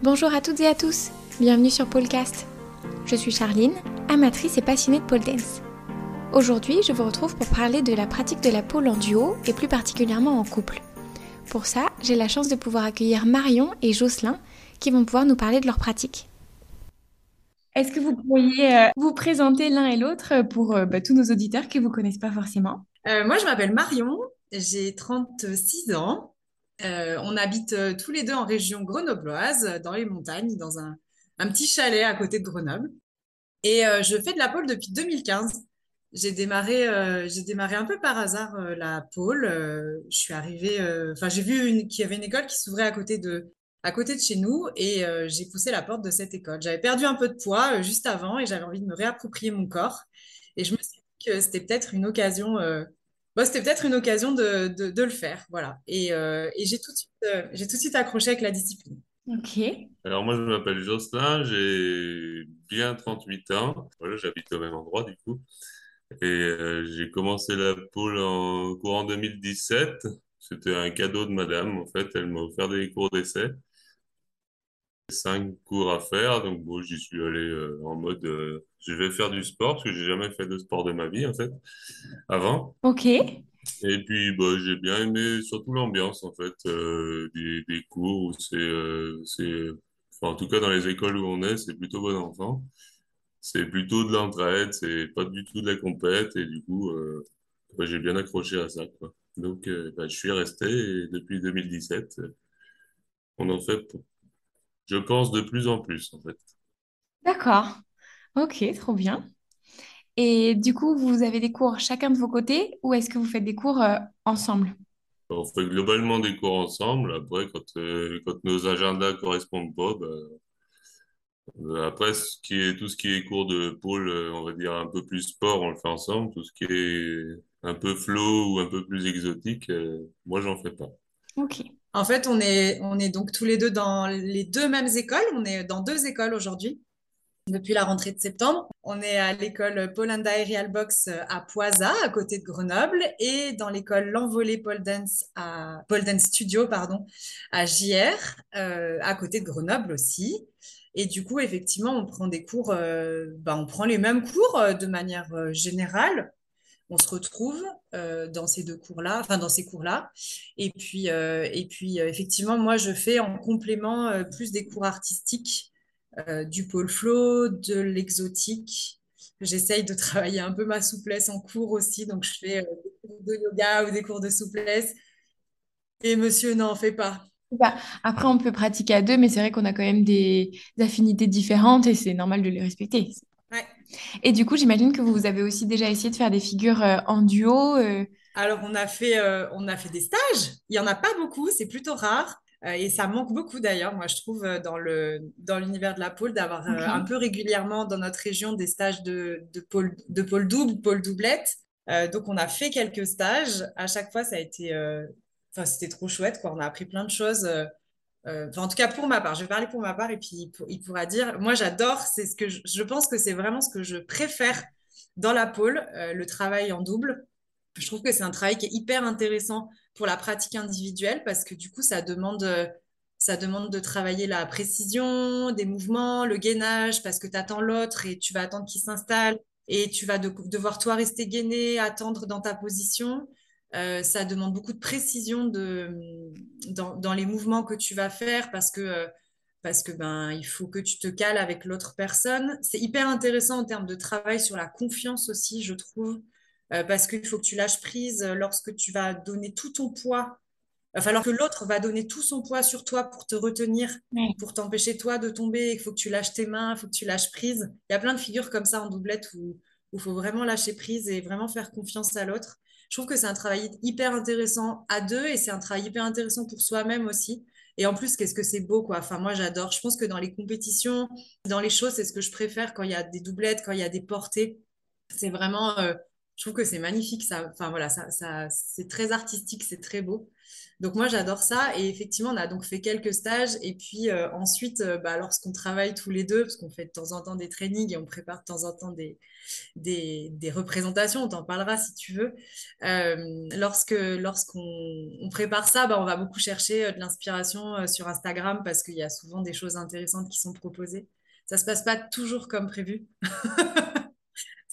Bonjour à toutes et à tous, bienvenue sur Polecast. Je suis Charline, amatrice et passionnée de pole dance. Aujourd'hui, je vous retrouve pour parler de la pratique de la pole en duo et plus particulièrement en couple. Pour ça, j'ai la chance de pouvoir accueillir Marion et Jocelyn qui vont pouvoir nous parler de leur pratique. Est-ce que vous pourriez euh, vous présenter l'un et l'autre pour euh, bah, tous nos auditeurs qui ne vous connaissent pas forcément? Euh, moi, je m'appelle Marion, j'ai 36 ans. Euh, on habite euh, tous les deux en région grenobloise, dans les montagnes, dans un, petit chalet à côté de Grenoble. Et euh, je fais de la pole depuis 2015. J'ai démarré, démarré un peu par hasard la pole. Je suis arrivée, enfin, j'ai vu qu'il y avait une école qui s'ouvrait à côté de, à côté de chez nous et j'ai poussé la porte de cette école. J'avais perdu un peu de poids juste avant et j'avais envie de me réapproprier mon corps. Et je me suis dit que c'était peut-être une occasion. Bon, c'était peut-être une occasion de, de, de le faire, voilà. Et, euh, et j'ai tout de suite, euh, j'ai tout de suite accroché avec la discipline. Ok, Alors moi je m'appelle Jocelyn, j'ai bien 38 ans, voilà, j'habite au même endroit du coup, et euh, j'ai commencé la pole en courant 2017, c'était un cadeau de madame en fait, elle m'a offert des cours d'essai, cinq cours à faire, donc bon j'y suis allé euh, en mode euh, je vais faire du sport, parce que j'ai jamais fait de sport de ma vie en fait, avant. ok, Et puis, bah, j'ai bien aimé surtout l'ambiance, en fait, euh, des, des cours où c'est, c'est, enfin, en tout cas, dans les écoles où on est, c'est plutôt bon enfant. C'est plutôt de l'entraide, c'est pas du tout de la compète, et du coup, bah, j'ai bien accroché à ça, quoi. Donc, bah, je suis resté, et depuis 2017, euh, on en fait, je pense, de plus en plus, en fait. d'accord, ok, trop bien. Et du coup, vous avez des cours chacun de vos côtés ou est-ce que vous faites des cours euh, ensemble? On fait globalement des cours ensemble. Après, quand, euh, quand nos agendas correspondent pas, bah, Euh, Après, ce qui est, tout ce qui est cours de pôle, on va dire un peu plus sport, on le fait ensemble. Tout ce qui est un peu flow ou un peu plus exotique, euh, moi, j'en fais pas. Ok, En fait, on est, on est donc tous les deux dans les deux mêmes écoles. On est dans deux écoles aujourd'hui, depuis la rentrée de septembre. On est à l'école Polanda Aerial Box à Poisa, à côté de Grenoble, et dans l'école L'Envolée Pole Dance à Dance Studio, pardon, à JR, euh, à côté de Grenoble aussi. Et du coup, effectivement, on prend des cours, euh, bah, on prend les mêmes cours euh, de manière générale. On se retrouve euh, dans ces deux cours-là, enfin dans ces cours-là. Et puis, euh, et puis euh, effectivement, moi, je fais en complément plus des cours artistiques, du pole flow, de l'exotique. J'essaye de travailler un peu ma souplesse en cours aussi, donc je fais des cours de yoga ou des cours de souplesse. Et monsieur n'en fait pas. Bah, après, on peut pratiquer à deux, mais c'est vrai qu'on a quand même des affinités différentes et c'est normal de les respecter. Et du coup, j'imagine que vous avez aussi déjà essayé de faire des figures euh, en duo. euh, Alors, on a fait, euh, on a fait des stages. Il n'y en a pas beaucoup, c'est plutôt rare. Euh, et ça manque beaucoup d'ailleurs, moi je trouve, dans le, dans l'univers de la pole, d'avoir euh, un peu régulièrement dans notre région des stages de, de pole, de pole double, pole doublette. Donc on a fait quelques stages. À chaque fois, ça a été, enfin, c'était trop chouette, quoi. On a appris plein de choses. Euh, en tout cas, pour ma part, je vais parler pour ma part et puis il, pour- il pourra dire. Moi, j'adore, c'est ce que je, pense que c'est vraiment ce que je préfère dans la pole, euh, le travail en double. Je trouve que c'est un travail qui est hyper intéressant pour la pratique individuelle parce que du coup, ça demande, euh, ça demande de travailler la précision des mouvements, le gainage, parce que tu attends l'autre et tu vas attendre qu'il s'installe et tu vas de- devoir toi rester gainé, attendre dans ta position. Euh, ça demande beaucoup de précision de, dans, dans les mouvements que tu vas faire parce que, euh, parce que ben, il faut que tu te cales avec l'autre personne. C'est hyper intéressant en termes de travail sur la confiance aussi, je trouve euh, parce qu'il faut que tu lâches prise lorsque tu vas donner tout ton poids, enfin, alors que l'autre va donner tout son poids sur toi pour te retenir, pour t'empêcher toi de tomber, il faut que tu lâches tes mains, il faut que tu lâches prise. Il y a plein de figures comme ça en doublette où il faut vraiment lâcher prise et vraiment faire confiance à l'autre. Je trouve que c'est un travail hyper intéressant à deux et c'est un travail hyper intéressant pour soi-même aussi. Et en plus, qu'est-ce que c'est beau, quoi. Enfin, moi, j'adore. Je pense que dans les compétitions, dans les shows, c'est ce que je préfère quand il y a des doublettes, quand il y a des portées. C'est vraiment, euh, Je trouve que c'est magnifique. Ça, enfin voilà, ça, ça, c'est très artistique, c'est très beau. Donc moi, j'adore ça. Et effectivement, on a donc fait quelques stages. Et puis euh, ensuite, euh, bah, lorsqu'on travaille tous les deux, parce qu'on fait de temps en temps des trainings et on prépare de temps en temps des, des, des représentations, on t'en parlera si tu veux. Euh, lorsque lorsqu'on on prépare ça, bah, on va beaucoup chercher de l'inspiration sur Instagram parce qu'il y a souvent des choses intéressantes qui sont proposées. Ça se passe pas toujours comme prévu.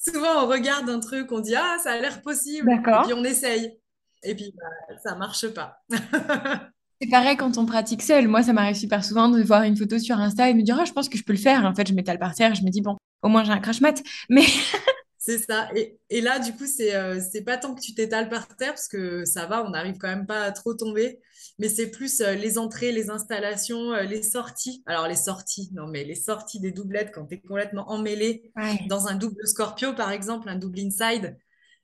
Souvent, on regarde un truc, on dit ah ça a l'air possible, et puis on essaye et puis bah, ça marche pas. C'est pareil quand on pratique seul. Moi, ça m'arrive super souvent de voir une photo sur Insta et de me dire, oh, je pense que je peux le faire. En fait, je m'étale par terre, je me dis, bon, au moins j'ai un crash mat. Mais C'est ça. Et, et, là, du coup, c'est euh, pas tant que tu t'étales par terre, parce que ça va, on n'arrive quand même pas à trop tomber, mais c'est plus euh, les entrées, les installations, euh, les sorties. Alors, les sorties, non, mais les sorties des doublettes quand tu es complètement emmêlé dans un double Scorpio, par exemple, un double inside,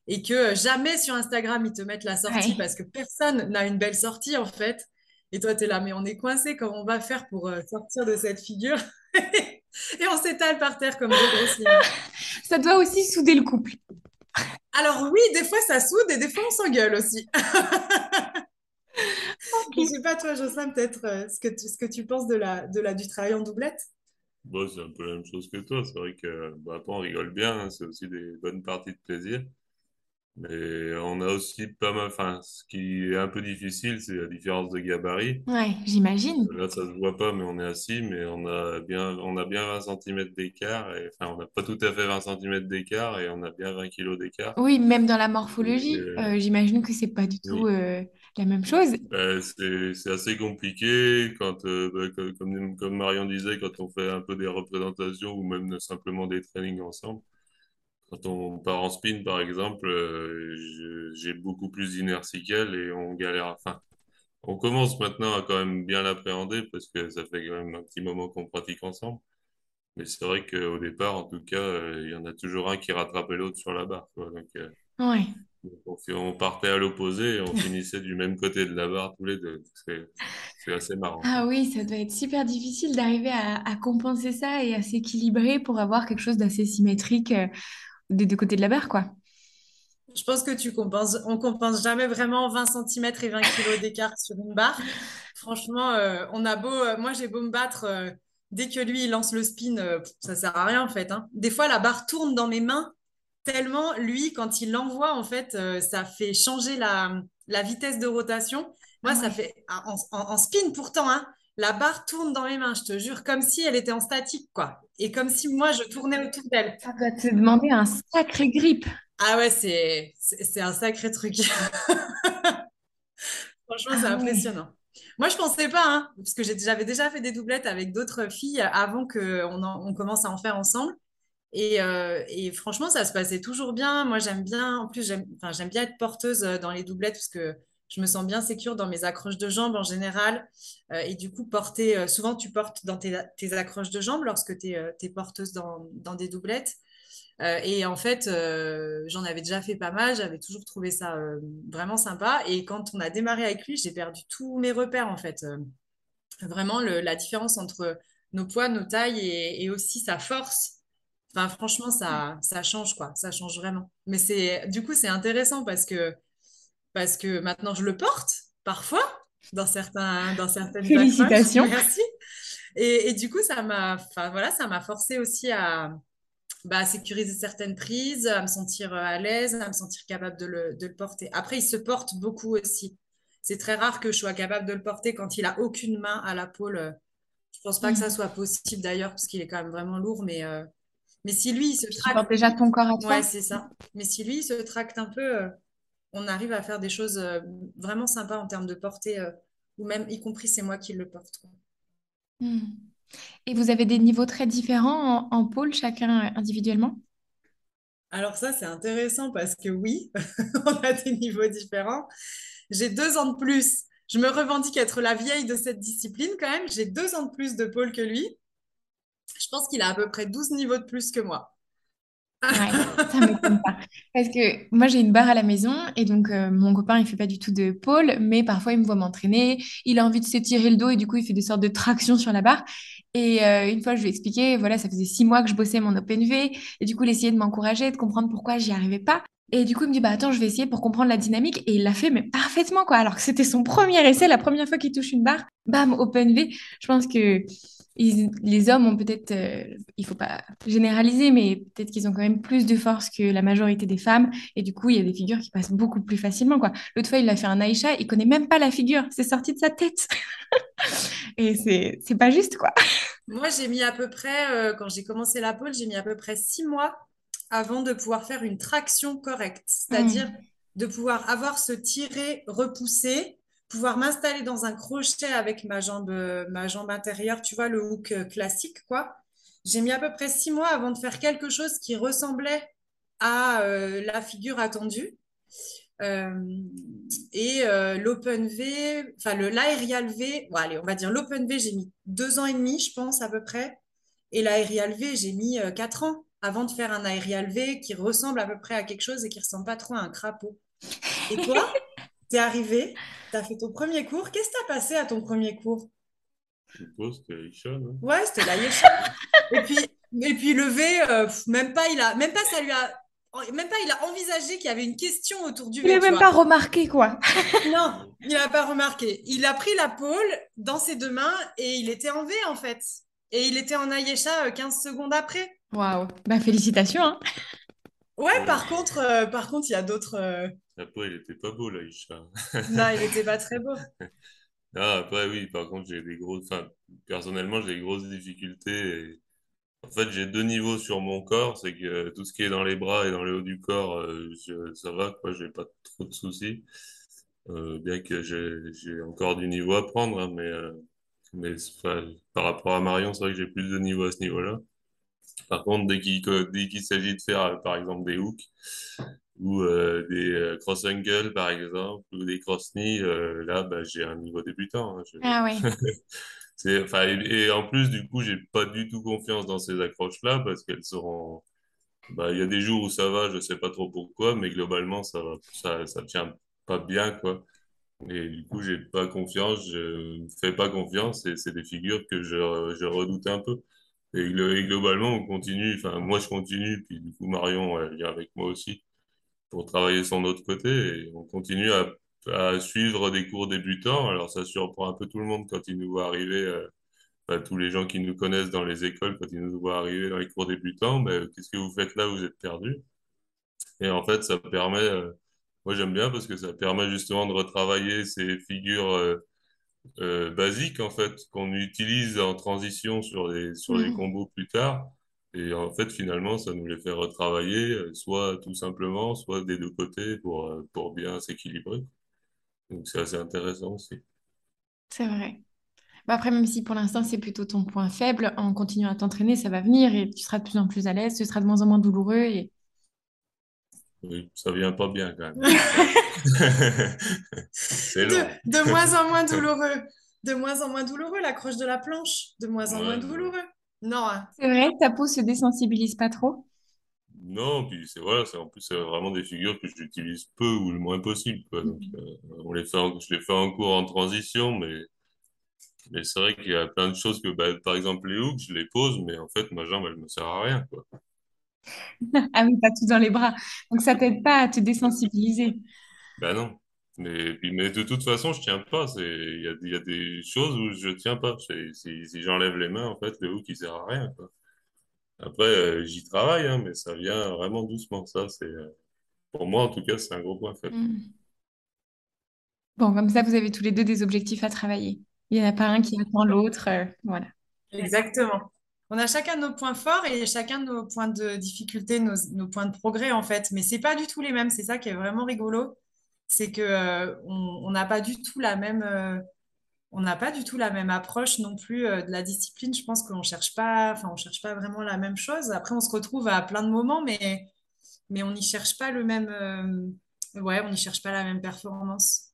et que jamais sur Instagram ils te mettent la sortie parce que personne n'a une belle sortie en fait. Et toi, tu es là, mais on est coincé, comment on va faire pour euh, sortir de cette figure? Et on s'étale par terre comme deux grosses Ça doit aussi souder le couple. Alors oui, des fois ça soude et des fois on s'engueule aussi. Je ne sais pas toi, Jocelyn, peut-être euh, ce, que tu, ce que tu penses de la, de la, du travail en doublette? Bon, C'est un peu la même chose que toi. C'est vrai que bah, on rigole bien, hein, c'est aussi des bonnes parties de plaisir. Mais on a aussi pas mal, enfin, ce qui est un peu difficile, c'est la différence de gabarit. Ouais, j'imagine. Là, ça se voit pas, mais on est assis, mais on a bien, on a bien 20 cm d'écart, et enfin, on n'a pas tout à fait 20 cm d'écart, et on a bien 20 kg d'écart. Oui, même dans la morphologie, euh, euh, j'imagine que c'est pas du tout euh, la même chose. Ben, c'est, assez compliqué quand, comme, comme Marion disait, quand on fait un peu des représentations ou même simplement des trainings ensemble quand on part en spin, par exemple, euh, j'ai beaucoup plus d'inertie qu'elle et on galère. Enfin, on commence maintenant à quand même bien l'appréhender parce que ça fait quand même un petit moment qu'on pratique ensemble. Mais c'est vrai qu'au départ, en tout cas, euh, il y en a toujours un qui rattrapait l'autre sur la barre. Donc, euh, ouais. on, partait à l'opposé et on finissait du même côté de la barre tous les deux. C'est assez marrant. Ah oui, ça doit être super difficile d'arriver à, à, compenser ça et à s'équilibrer pour avoir quelque chose d'assez symétrique des deux côtés de la barre, quoi. Je pense que tu compenses. On compense jamais vraiment 20 cm et 20 kg d'écart sur une barre. Franchement, euh, on a beau. Euh, moi, j'ai beau me battre. Euh, dès que lui, il lance le spin, ça sert à rien, en fait. Hein. Des fois, la barre tourne dans mes mains tellement, lui, quand il l'envoie, en fait, ça fait changer la, la, vitesse de rotation. Moi, ah ça fait. Ah, en, spin, pourtant, hein, la barre tourne dans mes mains, je te jure, comme si elle était en statique, quoi. Et comme si moi, je tournais autour d'elle. Ça doit te demander un sacré grip. Ah ouais, c'est, c'est, un sacré truc. Franchement, c'est ah impressionnant. Moi, je pensais pas, hein, parce que j'avais déjà fait des doublettes avec d'autres filles avant qu'on on commence à en faire ensemble. Et, euh, et, franchement, ça se passait toujours bien. Moi, j'aime bien, en plus, j'aime, j'aime bien être porteuse dans les doublettes parce que je me sens bien sécure dans mes accroches de jambes en général. Euh, et du coup, porter, euh, souvent tu portes dans tes, accroches de jambes lorsque tu es, euh, porteuse dans, des doublettes. et en fait, j'en avais déjà fait pas mal, j'avais toujours trouvé ça vraiment sympa. Et quand on a démarré avec lui, j'ai perdu tous mes repères en fait. vraiment, la différence entre nos poids, nos tailles et, aussi sa force. Enfin, franchement, ça, ça change quoi, ça change vraiment. Mais c'est, du coup, c'est intéressant parce que parce que maintenant je le porte parfois dans certains dans certaines félicitations. merci. Et, du coup ça m'a voilà ça m'a forcé aussi à bah, sécuriser certaines prises à me sentir à l'aise à me sentir capable de le, de le porter. Après il se porte beaucoup aussi. C'est très rare que je sois capable de le porter quand il a aucune main à la pôle je pense pas que ça mm. soit possible d'ailleurs parce qu'il est quand même vraiment lourd mais euh, mais si lui il se tracte déjà ton corps à toi? Ouais c'est ça. Mais si lui il se tracte un peu euh, on arrive à faire des choses euh, vraiment sympas en termes de portée, euh, ou même y compris c'est moi qui le porte. Hmm. Et vous avez des niveaux très différents en, pôle, chacun euh, individuellement? Alors ça, c'est intéressant parce que oui, on a des niveaux différents. J'ai deux ans de plus. Je me revendique être la vieille de cette discipline quand même. J'ai deux ans de plus de pôle que lui. Je pense qu'il a à peu près 12 niveaux de plus que moi. Ouais, ça m'étonne pas. Parce que moi, j'ai une barre à la maison et donc euh, mon copain, il fait pas du tout de pôle, mais parfois, il me voit m'entraîner. Il a envie de s'étirer le dos et du coup, il fait des sortes de tractions sur la barre. Et euh, une fois, je lui ai expliqué, voilà, ça faisait six mois que je bossais mon Open V et du coup, il essayait de m'encourager, de comprendre pourquoi j'y arrivais pas. Et du coup, il me dit, bah attends, je vais essayer pour comprendre la dynamique. Et il l'a fait, mais parfaitement, quoi. Alors que c'était son premier essai, la première fois qu'il touche une barre, bam, open V. Je pense que les hommes ont peut-être, euh, il faut pas généraliser, mais peut-être qu'ils ont quand même plus de force que la majorité des femmes. Et du coup, il y a des figures qui passent beaucoup plus facilement, quoi. L'autre fois, il a fait un Aïcha, il connaît même pas la figure. C'est sorti de sa tête. Et c'est, c'est pas juste, quoi. Moi, j'ai mis à peu près, euh, quand j'ai commencé la pole, j'ai mis à peu près six mois avant de pouvoir faire une traction correcte, c'est-à-dire Mm. de pouvoir avoir ce tiré repoussé, pouvoir m'installer dans un crochet avec ma jambe, ma jambe intérieure, tu vois, le hook euh, classique, quoi. J'ai mis à peu près six mois avant de faire quelque chose qui ressemblait à euh, la figure attendue. Euh, et euh, l'Open V, enfin le l'Aerial V, allez, on va dire l'Open V, j'ai mis deux ans et demi, je pense, à peu près. Et l'Aerial V, j'ai mis quatre ans avant de faire un Aerial V qui ressemble à peu près à quelque chose et qui ressemble pas trop à un crapaud. Et toi, t'es arrivé, t'as fait ton premier cours. Qu'est-ce que t'as passé à ton premier cours? Je suppose que c'était Aïcha, non? Ouais, c'était la. Et puis, et puis le V, euh, même pas, il a, même pas, ça lui a, même pas, il a envisagé qu'il y avait une question autour du Il n'a même vois. pas remarqué, quoi. Non, il n'a pas remarqué. Il a pris la pôle dans ses deux mains et il était en V en fait. Et il était en Ayesha euh, 15 secondes après. Waouh. Bah, félicitations, hein. Ouais, Ouais. par contre, euh, par contre, il y a d'autres. euh, Après, il était pas beau, l'Aïcha. Non, il n'était pas très beau. Ah, après, oui, par contre, j'ai des grosses, enfin, personnellement, j'ai des grosses difficultés. et- En fait, j'ai deux niveaux sur mon corps. C'est que euh, tout ce qui est dans les bras et dans le haut du corps, euh, je- ça va, quoi, j'ai pas trop de soucis. Euh, bien que j'ai, encore du niveau à prendre, hein, mais, euh, mais par rapport à Marion, c'est vrai que j'ai plus de niveau à ce niveau-là. Par contre, dès qu'il, s'agit de faire, par exemple, des hooks, ou euh, des euh, cross ankle par exemple ou des cross knee euh, là bah, j'ai un niveau débutant hein. Je- Ah ouais. c'est enfin et, et en plus du coup j'ai pas du tout confiance dans ces accroches là parce qu'elles seront bah il y a des jours où ça va je sais pas trop pourquoi mais globalement ça va ça ça tient pas bien quoi et du coup j'ai pas confiance je fais pas confiance et c'est des figures que je je redoute un peu et, glo- et globalement on continue enfin moi je continue puis du coup Marion elle vient avec moi aussi pour travailler son autre côté et on continue à, à suivre des cours débutants. Alors ça surprend un peu tout le monde quand ils nous voient arriver, euh, enfin, tous les gens qui nous connaissent dans les écoles, quand ils nous voient arriver dans les cours débutants, mais qu'est-ce que vous faites là? Vous êtes perdus. Et en fait, ça permet, euh, moi j'aime bien parce que ça permet justement de retravailler ces figures euh, euh, basiques en fait qu'on utilise en transition sur les sur les Mhm. combos plus tard. Et en fait, finalement, ça nous les fait retravailler, euh, soit tout simplement, soit des deux côtés pour euh, pour bien s'équilibrer. Donc c'est assez intéressant aussi. C'est vrai. Bah après, même si pour l'instant c'est plutôt ton point faible, en continuant à t'entraîner, ça va venir et tu seras de plus en plus à l'aise, ce sera de moins en moins douloureux et Oui, ça vient pas bien quand même. C'est De, long. de moins en moins douloureux. De moins en moins douloureux, l'accroche de la planche. De moins en moins Ouais, douloureux. Non, hein. c'est vrai, ta peau se désensibilise pas trop? Non, puis c'est voilà, c'est en plus c'est vraiment des figures que j'utilise peu ou le moins possible, quoi. Donc Mhm. euh, on les fait en- je les fais en cours en transition, mais Mais c'est vrai qu'il y a plein de choses que, bah, par exemple, les hooks, je les pose, mais en fait, ma jambe, elle me sert à rien, quoi. Ah oui, t'as tout dans les bras. Donc ça t'aide pas à te désensibiliser? Ben non. Mais, de toute façon, je tiens pas. C'est, il y a, il y a des choses où je tiens pas. Si, si j'enlève les mains, en fait, le hook, il sert à rien, quoi. Après, euh, j'y travaille, hein, mais ça vient vraiment doucement. Ça, c'est, euh, pour moi, en tout cas, c'est un gros point faible. Mhm. Bon, comme ça, vous avez tous les deux des objectifs à travailler. Il n'y en a pas un qui attend l'autre. euh, voilà. Exactement. On a chacun nos points forts et chacun nos points de difficulté, nos, nos points de progrès en fait. Mais c'est pas du tout les mêmes. C'est ça qui est vraiment rigolo. C'est que euh, on n'a pas du tout la même, euh, on n'a pas du tout la même approche non plus euh, de la discipline. Je pense qu'on cherche pas, enfin on cherche pas vraiment la même chose. Après, on se retrouve à plein de moments, mais mais on n'y cherche pas le même, ouais, on n'y cherche pas la même performance.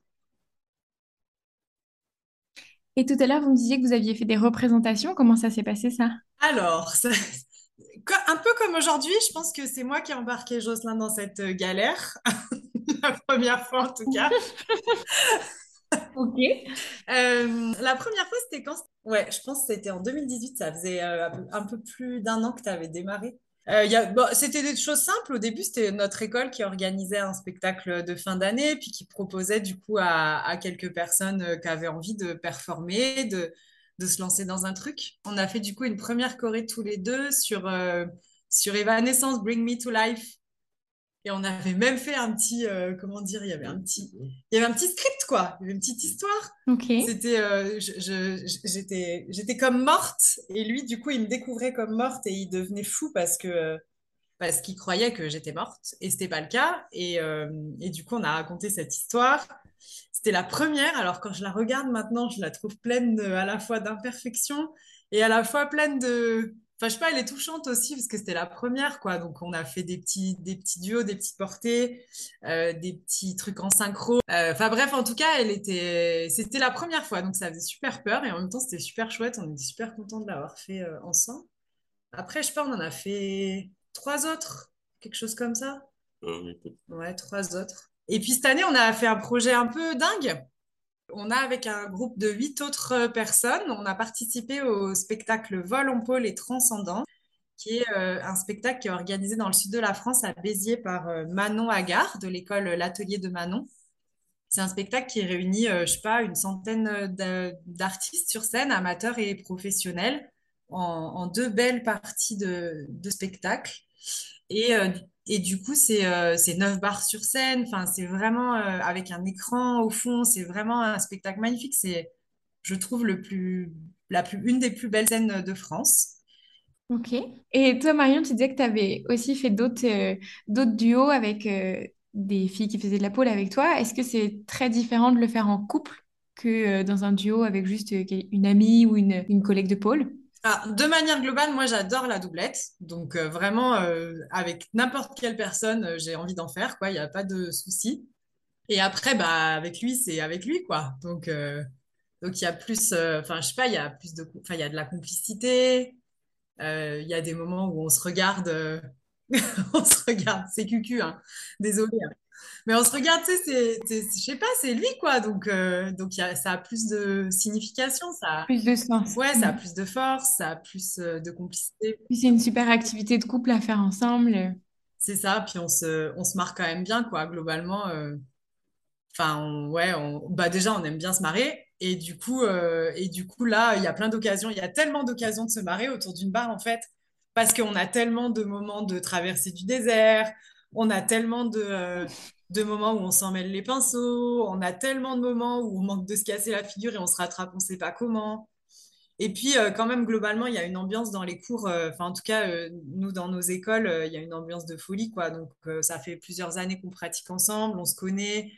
Et tout à l'heure, vous me disiez que vous aviez fait des représentations. Comment ça s'est passé, ça? Alors, ça- un peu comme aujourd'hui, je pense que c'est moi qui ai embarqué Jocelyn dans cette galère, la première fois en tout cas. Ok. Euh, la première fois, c'était quand? Ouais, je pense que c'était en 2018, ça faisait euh, un peu plus d'un an que tu avais démarré. Euh, y a- bon, c'était des choses simples. Au début, c'était notre école qui organisait un spectacle de fin d'année, puis qui proposait du coup à, à quelques personnes euh, qui avaient envie de performer, de, de se lancer dans un truc. On a fait du coup une première choré tous les deux sur, euh, sur Evanescence, Bring Me to Life. Et on avait même fait un petit, euh, comment dire, il y avait un petit, il y avait un petit script, quoi. Il y avait une petite histoire. Ok. C'était, euh, je- je- j'étais, j'étais comme morte et lui, du coup, il me découvrait comme morte et il devenait fou parce que parce qu'il croyait que j'étais morte et c'était pas le cas. Et, euh, et du coup, on a raconté cette histoire. C'était la première. Alors quand je la regarde maintenant, je la trouve pleine de- à la fois d'imperfections et à la fois pleine de Enfin, je sais pas, elle est touchante aussi parce que c'était la première, quoi. Donc, on a fait des petits, des petits duos, des petites portées, euh, des petits trucs en synchro. Euh, Enfin, bref, en tout cas, elle était, c'était la première fois. Donc, ça faisait super peur et en même temps, c'était super chouette. On était super contents de l'avoir fait euh, ensemble. Après, je sais pas, on en a fait trois autres, quelque chose comme ça. Ouais, trois autres. Et puis, cette année, on a fait un projet un peu dingue. On a, avec un groupe de huit autres euh, personnes, on a participé au spectacle Vol en pôle et Transcendant, qui est euh, un spectacle qui est organisé dans le sud de la France, à Béziers, par euh, Manon Agard, de l'école L'Atelier de Manon. C'est un spectacle qui réunit, euh, je sais pas, une centaine d'a- d'artistes sur scène, amateurs et professionnels, en, deux belles parties de, de spectacle. Et, et du coup, c'est euh, neuf bars sur scène. Enfin, c'est vraiment euh, avec un écran au fond. C'est vraiment un spectacle magnifique. C'est, je trouve, le plus, la plus, une des plus belles scènes de France. Ok. Et toi, Marion, tu disais que tu avais aussi fait d'autres euh, duos avec euh, des filles qui faisaient de la pole avec toi. Est-ce que c'est très différent de le faire en couple que dans un duo avec juste une amie ou une, une collègue de pôle? Ah, de manière globale, moi, j'adore la doublette. Donc, euh, vraiment, euh, avec n'importe quelle personne, euh, j'ai envie d'en faire, quoi. Il n'y a pas de souci. Et après, bah, avec lui, c'est avec lui, quoi. Donc, donc il y a plus, enfin, je sais pas, il y a plus de, enfin, il y a la complicité. Il y a des moments où on se regarde, on se regarde, c'est cucu, hein. Désolée. hein. Mais on se regarde, tu sais, je sais pas, c'est lui, quoi. Donc, euh, donc il y a, ça a plus de signification, ça, a- Plus de sens. ouais, ça a Mm. plus de force, ça a plus euh, de complicité. Puis c'est une super activité de couple à faire ensemble. C'est ça, puis on se, on se marre quand même bien, quoi, globalement. euh, Enfin, on- ouais, on, bah déjà, on aime bien se marrer. Et du coup, euh, et du coup là, il y a plein d'occasions. Il y a tellement d'occasions de se marrer autour d'une barre, en fait, parce qu'on a tellement de moments de traversée du désert. On a tellement de, euh, de moments où on s'en mêle les pinceaux. On a tellement de moments où on manque de se casser la figure et on se rattrape, on ne sait pas comment. Et puis, euh, quand même, globalement, il y a une ambiance dans les cours. euh, Enfin, en tout cas, nous, dans nos écoles, il y a une ambiance de folie, quoi. Donc, ça fait plusieurs années qu'on pratique ensemble, on se connaît,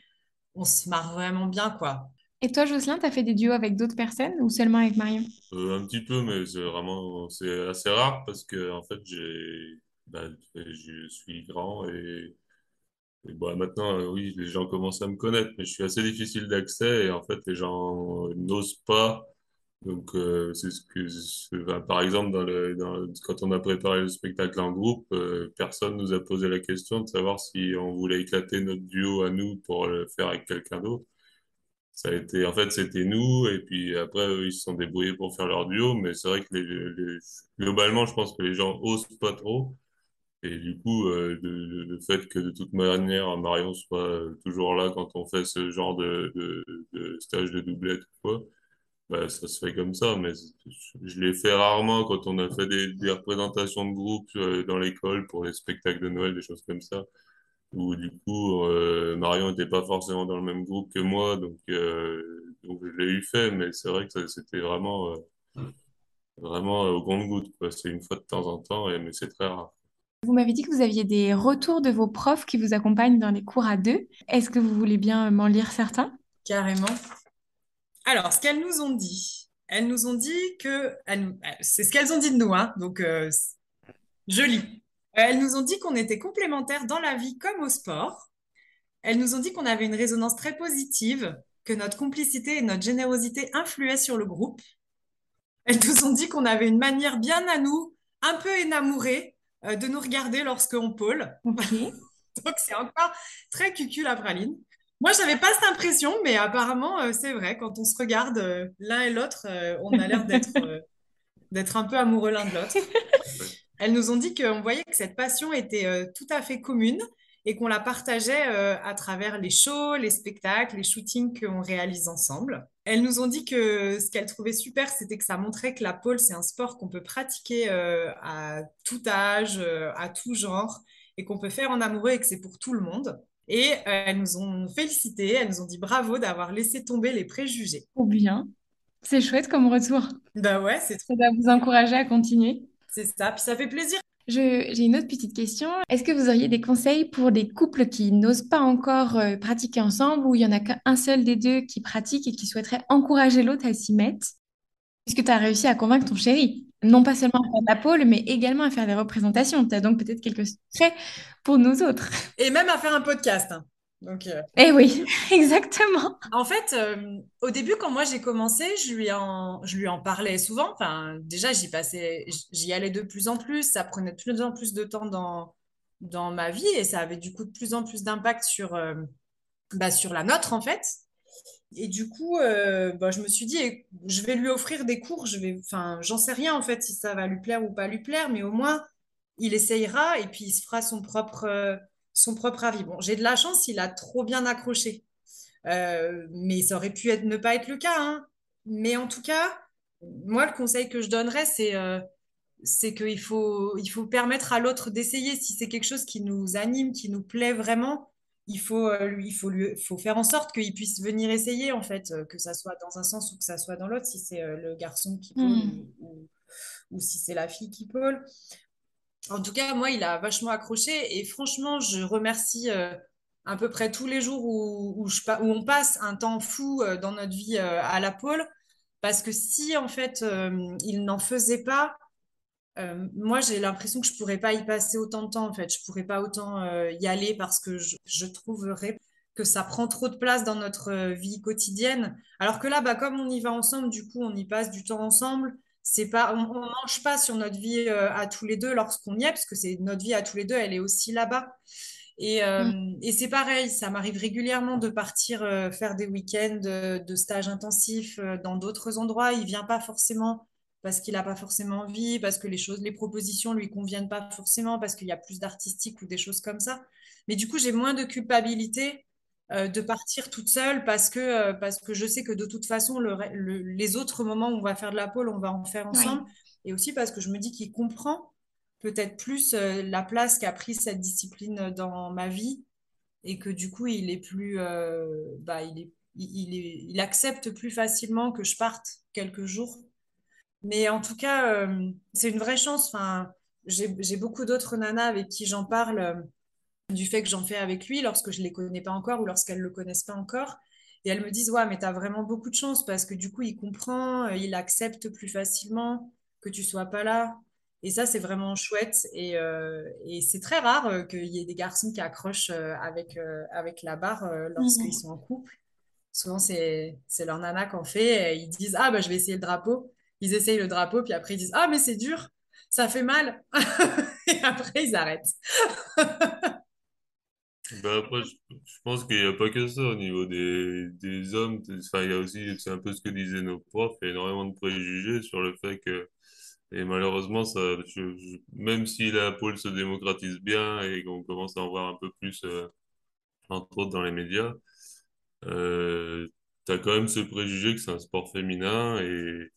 on se marre vraiment bien, quoi. Et toi, Jocelyn, t'as fait des duos avec d'autres personnes ou seulement avec Marion? euh, un petit peu, mais c'est vraiment, c'est assez rare parce que, en fait, j'ai, bah, je suis grand et, bon, maintenant, euh, oui, les gens commencent à me connaître, mais je suis assez difficile d'accès et en fait, les gens n'osent pas. Donc, euh, c'est ce que, enfin, par exemple, quand on a préparé le spectacle en groupe, euh, personne nous a posé la question de savoir si on voulait éclater notre duo à nous pour le faire avec quelqu'un d'autre. Ça a été, en fait, c'était nous, et puis après, ils se sont débrouillés pour faire leur duo, mais c'est vrai que globalement, je pense que les gens osent pas trop, et du coup, euh, le, le fait que de toute manière, Marion soit euh, toujours là quand on fait ce genre de, de, de stage de doublette ou quoi, bah, ça se fait comme ça, mais je l'ai fait rarement quand on a fait des, des représentations de groupe euh, dans l'école pour les spectacles de Noël, des choses comme ça où du coup euh, Marion n'était pas forcément dans le même groupe que moi, donc, donc je l'ai eu fait, mais c'est vrai que c'était vraiment, vraiment au compte-goutte. C'est une fois de temps en temps, et, mais c'est très rare. Vous m'avez dit que vous aviez des retours de vos profs qui vous accompagnent dans les cours à deux. Est-ce que vous voulez bien m'en lire certains? Carrément. Alors, ce qu'elles nous ont dit, elles nous ont dit que, nous- c'est ce qu'elles ont dit de nous, hein, donc euh, je lis. Euh, Elles nous ont dit qu'on était complémentaires dans la vie comme au sport. Elles nous ont dit qu'on avait une résonance très positive, que notre complicité et notre générosité influaient sur le groupe. Elles nous ont dit qu'on avait une manière bien à nous, un peu énamourée, euh, de nous regarder lorsqu'on pôle. Ok. Donc c'est encore très cucu la praline. Moi, j'avais pas cette impression, mais apparemment, euh, c'est vrai, quand on se regarde euh, l'un et l'autre, euh, on a l'air d'être euh, d'être un peu amoureux l'un de l'autre. elles nous ont dit qu'on voyait que cette passion était tout à fait commune et qu'on la partageait à travers les shows, les spectacles, les shootings qu'on réalise ensemble. Elles nous ont dit que ce qu'elles trouvaient super, c'était que ça montrait que la pole, c'est un sport qu'on peut pratiquer à tout âge, à tout genre, et qu'on peut faire en amoureux et que c'est pour tout le monde. Et elles nous ont félicité, elles nous ont dit bravo d'avoir laissé tomber les préjugés. Trop bien. C'est chouette comme retour. Bah ouais, c'est trop. Ça va vous encourager à continuer. C'est ça, puis ça fait plaisir. J'ai une autre petite question. Est-ce que vous auriez des conseils pour des couples qui n'osent pas encore euh, pratiquer ensemble ou il y en a qu'un seul des deux qui pratique et qui souhaiterait encourager l'autre à s'y mettre? Est-ce que tu as réussi à convaincre ton chéri? Non pas seulement à faire la pôle, mais également à faire des représentations. Tu as donc peut-être quelques secrets pour nous autres. Et même à faire un podcast. Hein. Donc, euh, Eh oui, exactement. En fait, euh, au début, quand moi j'ai commencé, je lui en, je lui en parlais souvent. Enfin, déjà, j'y passais, j'y allais de plus en plus. Ça prenait de plus en plus de temps dans, dans ma vie et ça avait du coup de plus en plus d'impact sur, euh, bah, sur la nôtre, en fait. Et du coup, bah, je me suis dit, je vais lui offrir des cours. Je vais, enfin, j'en sais rien en fait si ça va lui plaire ou pas lui plaire, mais au moins, il essayera et puis il se fera son propre son propre avis. Bon, j'ai de la chance, il a trop bien accroché. Euh, mais ça aurait pu être, ne pas être le cas. Hein. Mais en tout cas, moi, le conseil que je donnerais, c'est euh, c'est qu'il faut, il faut permettre à l'autre d'essayer. Si c'est quelque chose qui nous anime, qui nous plaît vraiment, il faut, euh, il faut, lui, faut faire en sorte qu'il puisse venir essayer, en fait, que ça soit dans un sens ou que ça soit dans l'autre, si c'est le garçon qui pôle hmm. ou, ou, si c'est la fille qui pôle. En tout cas, moi, il a vachement accroché et franchement, je remercie euh, à peu près tous les jours où, on passe un temps fou euh, dans notre vie euh, à la pôle. Parce que si, en fait, il n'en faisait pas, moi, j'ai l'impression que je ne pourrais pas y passer autant de temps, en fait. Je ne pourrais pas autant y aller parce que je, je, trouverais que ça prend trop de place dans notre vie quotidienne. Alors que là, bah, comme on y va ensemble, du coup, on y passe du temps ensemble c'est pas, on, ne mange pas sur notre vie euh, à tous les deux lorsqu'on y est, parce que c'est notre vie à tous les deux, elle est aussi là-bas. Et, euh, mm. et c'est pareil, ça m'arrive régulièrement de partir euh, faire des week-ends de, stages intensifs dans d'autres endroits. Il vient pas forcément parce qu'il n'a pas forcément envie, parce que les choses, les propositions lui conviennent pas forcément, parce qu'il y a plus d'artistique ou des choses comme ça. Mais du coup, j'ai moins de culpabilité euh, de partir toute seule parce que, euh, parce que je sais que de toute façon, les autres moments où on va faire de la pole, on va en faire ensemble. Et aussi parce que je me dis qu'il comprend peut-être plus euh, la place qu'a pris cette discipline dans ma vie et que du coup, il est plus, bah, il, est, il, il, accepte plus facilement que je parte quelques jours. Mais en tout cas, c'est une vraie chance. Enfin, j'ai beaucoup d'autres nanas avec qui j'en parle du fait que j'en fais avec lui lorsque je ne les connais pas encore ou lorsqu'elles ne le connaissent pas encore. Et elles me disent, ouais, mais tu as vraiment beaucoup de chance parce que du coup, il comprend, euh, il accepte plus facilement que tu sois pas là. Et ça, c'est vraiment chouette. Et, euh, et c'est très rare euh, qu'il y ait des garçons qui accrochent avec, avec la barre lorsqu'ils mmh. sont en couple. Souvent, c'est leur nana qu'on fait. ils disent, ah, bah, je vais essayer le drapeau. Ils essayent le drapeau, puis après, ils disent, ah, mais c'est dur, ça fait mal. et après, ils arrêtent. Bah après, je, pense qu'il n'y a pas que ça au niveau des, des hommes. Enfin, il y a aussi, c'est un peu ce que disaient nos profs, il y a énormément de préjugés sur le fait que, et malheureusement, ça, même si la pôle se démocratise bien et qu'on commence à en voir un peu plus, euh, entre autres dans les médias, euh, tu as quand même ce préjugé que c'est un sport féminin et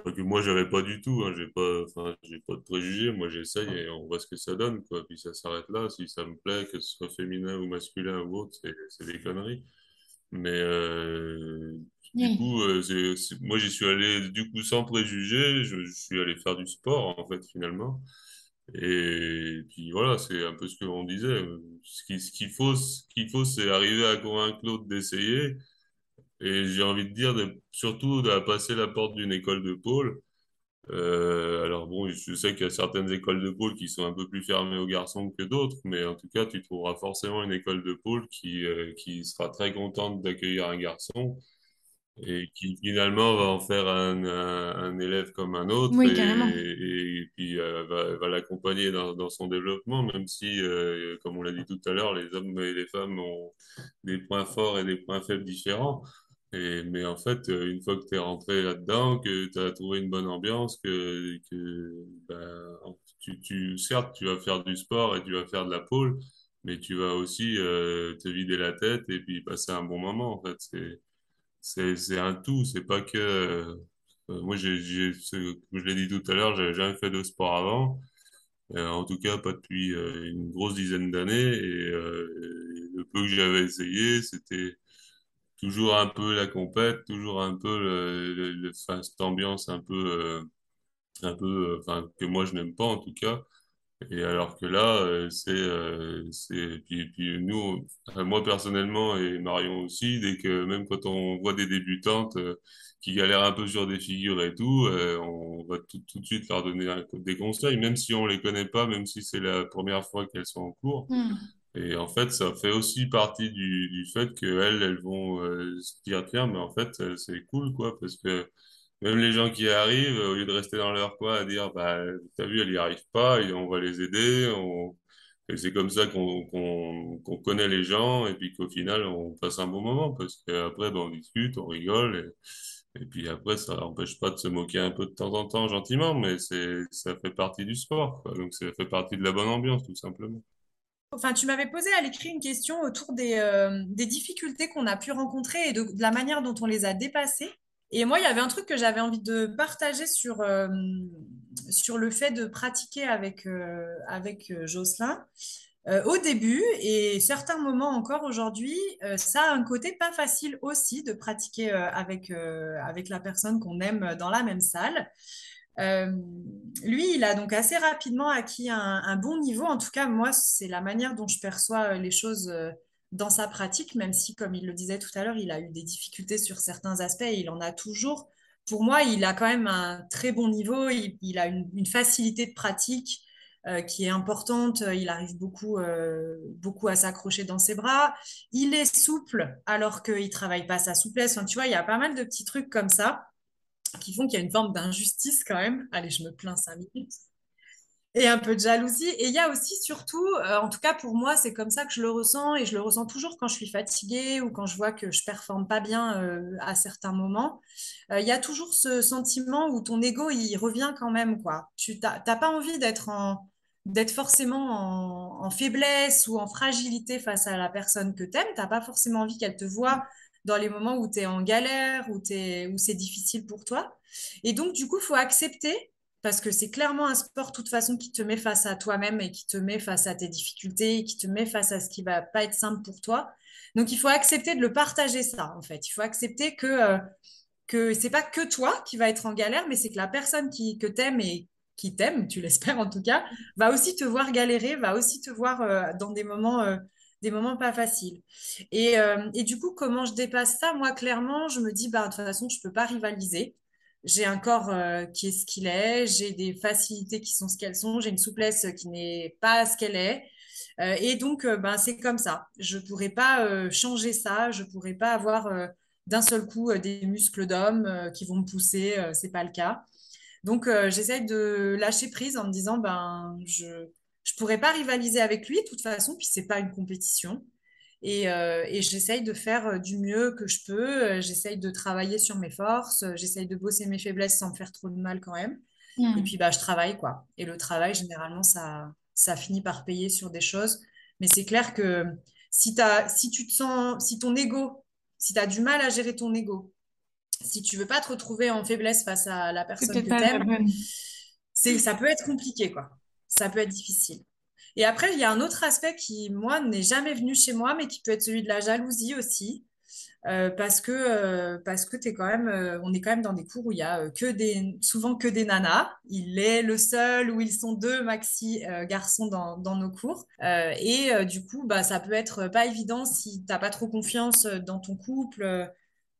que moi j'avais pas du tout, hein, j'ai pas, enfin, j'ai pas de préjugés, moi j'essaye et on voit ce que ça donne, quoi. Puis ça s'arrête là, si ça me plaît, que ce soit féminin ou masculin ou autre, c'est des conneries. Mais euh, du coup, euh, moi j'y suis allé du coup sans préjugés, je, je, suis allé faire du sport en fait finalement. Et puis voilà, c'est un peu ce que on disait. Ce qu'il ce qu'il faut, ce qu'il faut, c'est arriver à convaincre l'autre d'essayer et j'ai envie de dire, de, surtout de passer la porte d'une école de pôle. Euh, alors bon, je sais qu'il y a certaines écoles de pôle qui sont un peu plus fermées aux garçons que d'autres, mais en tout cas, tu trouveras forcément une école de pôle qui, euh, qui sera très contente d'accueillir un garçon et qui finalement va en faire un, un, élève comme un autre oui, et, et, puis euh, va, va l'accompagner dans, dans, son développement, même si, euh, comme on l'a dit tout à l'heure, les hommes et les femmes ont des points forts et des points faibles différents. Et, mais en fait, euh, une fois que tu es rentré là-dedans, que tu as trouvé une bonne ambiance, que, que ben, tu, tu, certes, tu vas faire du sport et tu vas faire de la pole, mais tu vas aussi euh, te vider la tête et puis passer un bon moment. En fait, c'est, c'est, un tout. C'est pas que. euh, moi, j'ai, j'ai, comme je l'ai dit tout à l'heure, j'avais jamais fait de sport avant. En tout cas, pas depuis une grosse dizaine d'années. Et le peu que j'avais essayé, c'était toujours un peu la compète, toujours un peu cette ambiance un peu, euh, un peu, euh, que moi je n'aime pas en tout cas. Et alors que là, euh, c'est, c'est, puis, puis nous, moi personnellement et Marion aussi, dès que même quand on voit des débutantes qui galèrent un peu sur des figures et tout, on va tout, de suite leur donner des conseils, même si on les connaît pas, même si c'est la première fois qu'elles sont en cours. Hmm. Et en fait, ça fait aussi partie du, du fait qu'elles, elles vont euh, se dire, tiens, mais en fait, euh, c'est cool, quoi, parce que même les gens qui arrivent, au lieu de rester dans leur coin à dire, bah, t'as vu, elle y arrive pas, et on va les aider, on... et c'est comme ça qu'on qu'on qu'on connaît les gens, et puis qu'au final, on passe un bon moment, parce qu'après, ben, on discute, on rigole, et, et puis après, ça n'empêche pas de se moquer un peu de temps en temps, gentiment, mais ça fait partie du sport, quoi. Donc, ça fait partie de la bonne ambiance, tout simplement. Enfin, tu m'avais posé à l'écrit une question autour des, euh, des difficultés qu'on a pu rencontrer et de, la manière dont on les a dépassées. Et moi, il y avait un truc que j'avais envie de partager sur, euh, sur le fait de pratiquer avec, euh, avec Jocelyn. Au début, et certains moments encore aujourd'hui, ça a un côté pas facile aussi de pratiquer avec, avec la personne qu'on aime dans la même salle. Euh, lui, il a donc assez rapidement acquis un, bon niveau. En tout cas, moi, c'est la manière dont je perçois euh, les choses euh, dans sa pratique, même si, comme il le disait tout à l'heure, il a eu des difficultés sur certains aspects et il en a toujours. Pour moi, il a quand même un très bon niveau. Il, il a une, facilité de pratique qui est importante. Il arrive beaucoup, beaucoup à s'accrocher dans ses bras. Il est souple alors qu'il travaille pas sa souplesse. Tu vois, il y a pas mal de petits trucs comme ça qui font qu'il y a une forme d'injustice quand même. Allez, je me plains cinq minutes. Et un peu de jalousie. Et il y a aussi surtout, euh, en tout cas pour moi, c'est comme ça que je le ressens et je le ressens toujours quand je suis fatiguée ou quand je vois que je performe pas bien euh, à certains moments. Euh, Il y a toujours ce sentiment où ton ego, il revient quand même, quoi. Tu t'as pas envie d'être en, d'être forcément en, en faiblesse ou en fragilité face à la personne que t'aimes. T'as pas forcément envie qu'elle te voie dans les moments où tu es en galère, où, où c'est difficile pour toi. Et donc, du coup, il faut accepter, parce que c'est clairement un sport, de toute façon, qui te met face à toi-même et qui te met face à tes difficultés, qui te met face à ce qui va pas être simple pour toi. Donc, il faut accepter de le partager, ça, en fait. Il faut accepter que, euh, que c'est pas que toi qui va être en galère, mais c'est que la personne qui, que t'aimes et qui t'aime, tu l'espères en tout cas, va aussi te voir galérer, va aussi te voir euh, dans des moments, euh, des moments pas faciles. Et, euh, et du coup, comment je dépasse ça? Moi, clairement, je me dis, bah, de toute façon, je peux pas rivaliser. J'ai un corps euh, qui est ce qu'il est, j'ai des facilités qui sont ce qu'elles sont, j'ai une souplesse qui n'est pas ce qu'elle est. Euh, et donc, ben, c'est comme ça. Je pourrais pas changer ça, je pourrais pas avoir d'un seul coup des muscles d'homme qui vont me pousser, euh, c'est pas le cas. Donc, j'essaye de lâcher prise en me disant, ben, je je pourrais pas rivaliser avec lui de toute façon, puis c'est pas une compétition. Et, euh, et j'essaye de faire euh, du mieux que je peux. Euh, J'essaye de travailler sur mes forces. J'essaye de bosser mes faiblesses sans me faire trop de mal quand même. Et puis, bah, je travaille, quoi. Et le travail, généralement, ça, ça finit par payer sur des choses. Mais c'est clair que si tu te sens, si ton ego, si tu as du mal à gérer ton ego, si tu veux pas te retrouver en faiblesse face à la personne que tu aimes, ça peut être compliqué, quoi. Ça peut être difficile. Et après, il y a un autre aspect qui, moi, n'est jamais venu chez moi, mais qui peut être celui de la jalousie aussi. Euh, parce que, euh, parce que t'es quand même, euh, on est quand même dans des cours où il y a que des, souvent que des nanas. Il est le seul où ils sont deux maxi garçons dans, dans nos cours. Et du coup, bah, ça peut être pas évident si t'as pas trop confiance dans ton couple,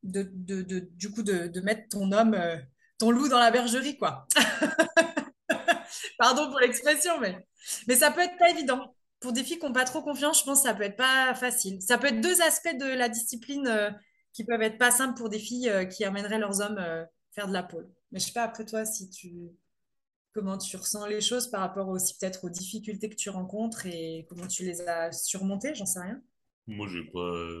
de, de, du coup, de, mettre ton homme, ton loup dans la bergerie, quoi. Pardon pour l'expression, mais, ça peut être pas évident. Pour des filles qui n'ont pas trop confiance, je pense que ça peut être pas facile. Ça peut être deux aspects de la discipline euh, qui peuvent être pas simples pour des filles euh, qui amèneraient leurs hommes euh, faire de la pole. Mais je sais pas après toi si tu comment tu ressens les choses par rapport aussi peut-être aux difficultés que tu rencontres et comment tu les as surmontées, j'en sais rien. moi, j'ai pas,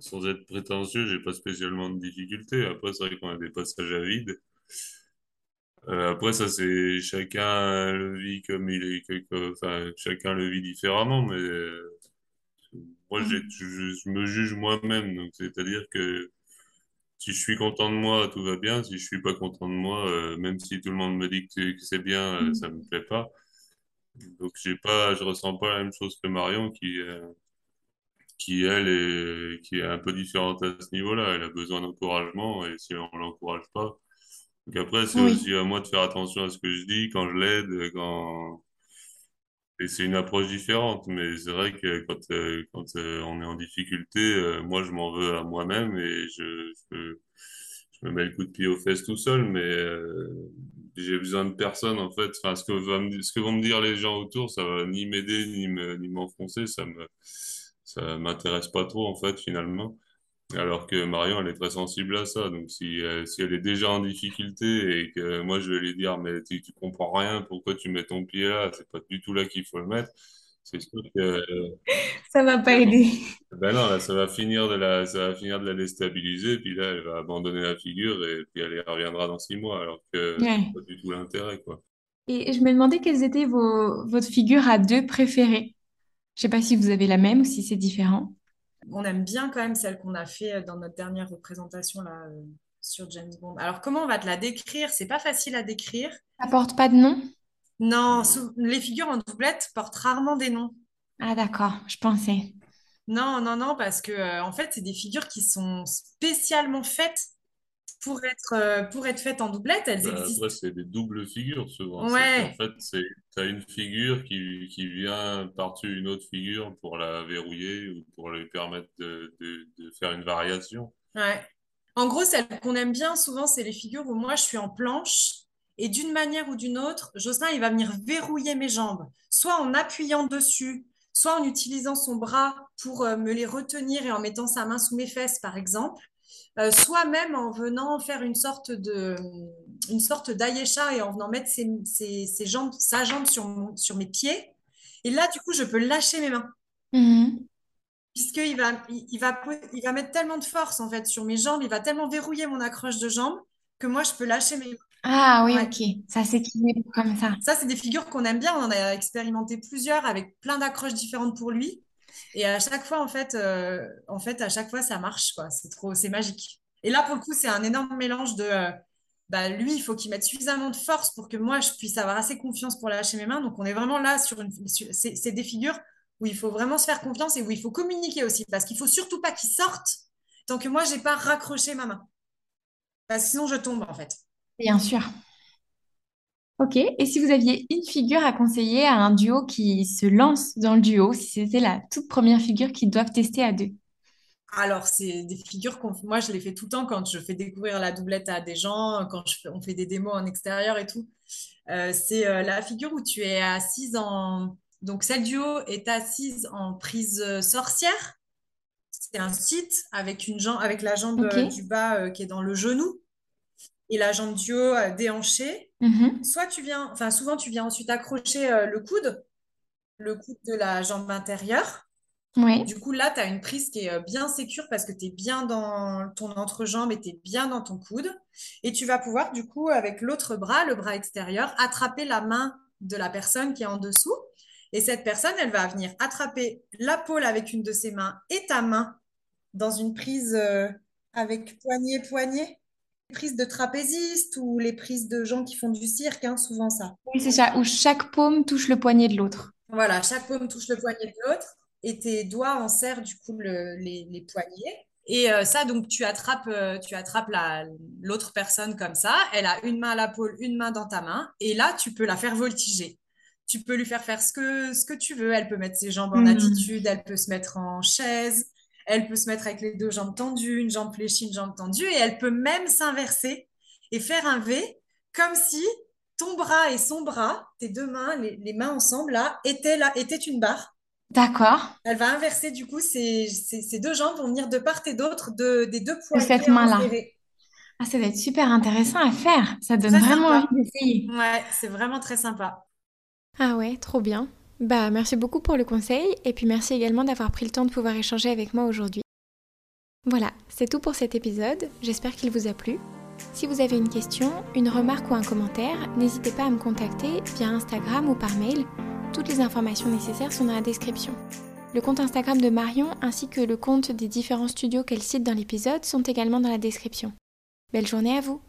sans être prétentieux, j'ai pas spécialement de difficultés. Après, c'est vrai qu'on a des passages à vide. Euh, après, ça, c'est chacun le vit comme il est, quelque- enfin, chacun le vit différemment, mais euh, moi, Mm. je, je me juge moi-même. Donc, c'est-à-dire que si je suis content de moi, tout va bien. Si je suis pas content de moi, euh, même si tout le monde me dit que, que c'est bien, euh, ça Mm. me plaît pas. Donc, j'ai pas, je ressens pas la même chose que Marion qui, qui elle est, qui est un peu différente à ce niveau-là. Elle a besoin d'encouragement et si on l'encourage pas. Donc après, c'est Oui, aussi à moi de faire attention à ce que je dis quand je l'aide, quand et c'est une approche différente. Mais c'est vrai que quand euh, quand euh, on est en difficulté, euh, moi je m'en veux à moi-même et je, je je me mets le coup de pied aux fesses tout seul. Mais j'ai besoin de personne en fait. Enfin, ce que va me, ce que vont me dire les gens autour, ça va ni m'aider ni me ni m'enfoncer. Ça me ça m'intéresse pas trop en fait finalement. Alors que Marion, elle est très sensible à ça. Donc si, euh, si elle est déjà en difficulté et que moi je vais lui dire mais tu, tu comprends rien, pourquoi tu mets ton pied là? C'est pas du tout là qu'il faut le mettre. C'est sûr que euh, ça va pas aider. ben non là ça va finir de la ça va finir de la déstabiliser puis là elle va abandonner la figure et puis elle y reviendra dans six mois alors que c'est Ouais. pas du tout l'intérêt quoi. Et je me demandais quelles étaient vos, votre figure à deux préférées. Je sais pas si vous avez la même ou si c'est différent. On aime bien quand même celle qu'on a fait dans notre dernière représentation là, euh, sur James Bond. Alors, comment on va te la décrire? C'est pas facile à décrire. Ça porte pas de nom? Non, les figures en doublette portent rarement des noms. Ah d'accord, je pensais. Non, non, non, parce que euh, en fait, c'est des figures qui sont spécialement faites pour être, euh, pour être faites en doublette. Elles après, existent. c'est des doubles figures souvent. Ouais, fait, c'est, t'as une figure qui, qui vient par-dessus une autre figure pour la verrouiller ou pour lui permettre de, de, de faire une variation. ouais. En gros, celles qu'on aime bien souvent, c'est les figures où moi, je suis en planche et d'une manière ou d'une autre, Jocelyn, il va venir verrouiller mes jambes, soit en appuyant dessus, soit en utilisant son bras pour euh, me les retenir et en mettant sa main sous mes fesses, par exemple. Euh, soit même en venant faire une sorte de, une sorte d'ayesha et en venant mettre ses, ses- ses jambes, sa jambe sur, mon- sur mes pieds. Et là, du coup, je peux lâcher mes mains. Mhm. Puisqu'il va, il, il va, il va mettre tellement de force en fait sur mes jambes, il va tellement verrouiller mon accroche de jambes que moi, je peux lâcher mes mains. Ah oui, Ouais. ok. Ça s'équilibre comme ça. Ça, c'est des figures qu'on aime bien. On en a expérimenté plusieurs avec plein d'accroches différentes pour lui. Et à chaque fois, en fait, euh, en fait, à chaque fois, ça marche, quoi. C'est trop, c'est magique. Et là, pour le coup, c'est un énorme mélange de, euh, bah, lui, il faut qu'il mette suffisamment de force pour que moi, je puisse avoir assez confiance pour lâcher mes mains. Donc, on est vraiment là sur une, c'est, des figures où il faut vraiment se faire confiance et où il faut communiquer aussi, parce qu'il faut surtout pas qu'il sorte tant que moi, j'ai pas raccroché ma main. Sinon, je tombe, en fait. Bien sûr. Ok. Et si vous aviez une figure à conseiller à un duo qui se lance dans le duo, si c'était la toute première figure qu'ils doivent tester à deux? Alors, c'est des figures qu'on, moi, je les fais tout le temps quand je fais découvrir la doublette à des gens, quand je fais- on fait des démos en extérieur et tout. Euh, c'est euh, la figure où tu es assise en... Donc, celle du haut est assise en prise euh, sorcière. C'est un site avec, une jambe, avec la jambe du bas euh, qui est dans le genou et la jambe du haut euh, déhanchée. Mhm. Soit tu viens, enfin, souvent, tu viens ensuite accrocher euh, le coude, le coude de la jambe intérieure. Oui. Du coup, là, tu as une prise qui est euh, bien sécure parce que tu es bien dans ton entrejambe et tu es bien dans ton coude. Et tu vas pouvoir, du coup, avec l'autre bras, le bras extérieur, attraper la main de la personne qui est en dessous. Et cette personne, elle va venir attraper la pôle avec une de ses mains et ta main dans une prise avec poignet-poignet. Prise de trapéziste ou les prises de gens qui font du cirque, hein, souvent ça. Oui, c'est ça, où chaque paume touche le poignet de l'autre. Voilà, chaque paume touche le poignet de l'autre et tes doigts enserrent du coup le- les, les poignets. Et euh, ça, donc tu attrapes, euh, tu attrapes la, l'autre personne comme ça. Elle a une main à la pôle, une main dans ta main. Et là, tu peux la faire voltiger. Tu peux lui faire faire ce que, ce que tu veux. Elle peut mettre ses jambes en Hmm. attitude, elle peut se mettre en chaise, elle peut se mettre avec les deux jambes tendues, une jambe fléchie, une jambe tendue. Et elle peut même s'inverser et faire un V comme si ton bras et son bras, tes deux mains, les, les mains ensemble, là, étaient, là, étaient une barre. D'accord. Elle va inverser, du coup, ses, ses- ses deux jambes vont venir de part et d'autre de, des deux De cette main-là. Ah, ça va être super intéressant à faire. Ça donne vraiment envie d'essayer. Ouais, c'est vraiment très sympa. Ah ouais, trop bien. Bah, merci beaucoup pour le conseil et puis merci également d'avoir pris le temps de pouvoir échanger avec moi aujourd'hui. Voilà, c'est tout pour cet épisode, j'espère qu'il vous a plu. Si vous avez une question, une remarque ou un commentaire, n'hésitez pas à me contacter via Instagram ou par mail. Toutes les informations nécessaires sont dans la description. Le compte Instagram de Marion ainsi que le compte des différents studios qu'elle cite dans l'épisode sont également dans la description. Belle journée à vous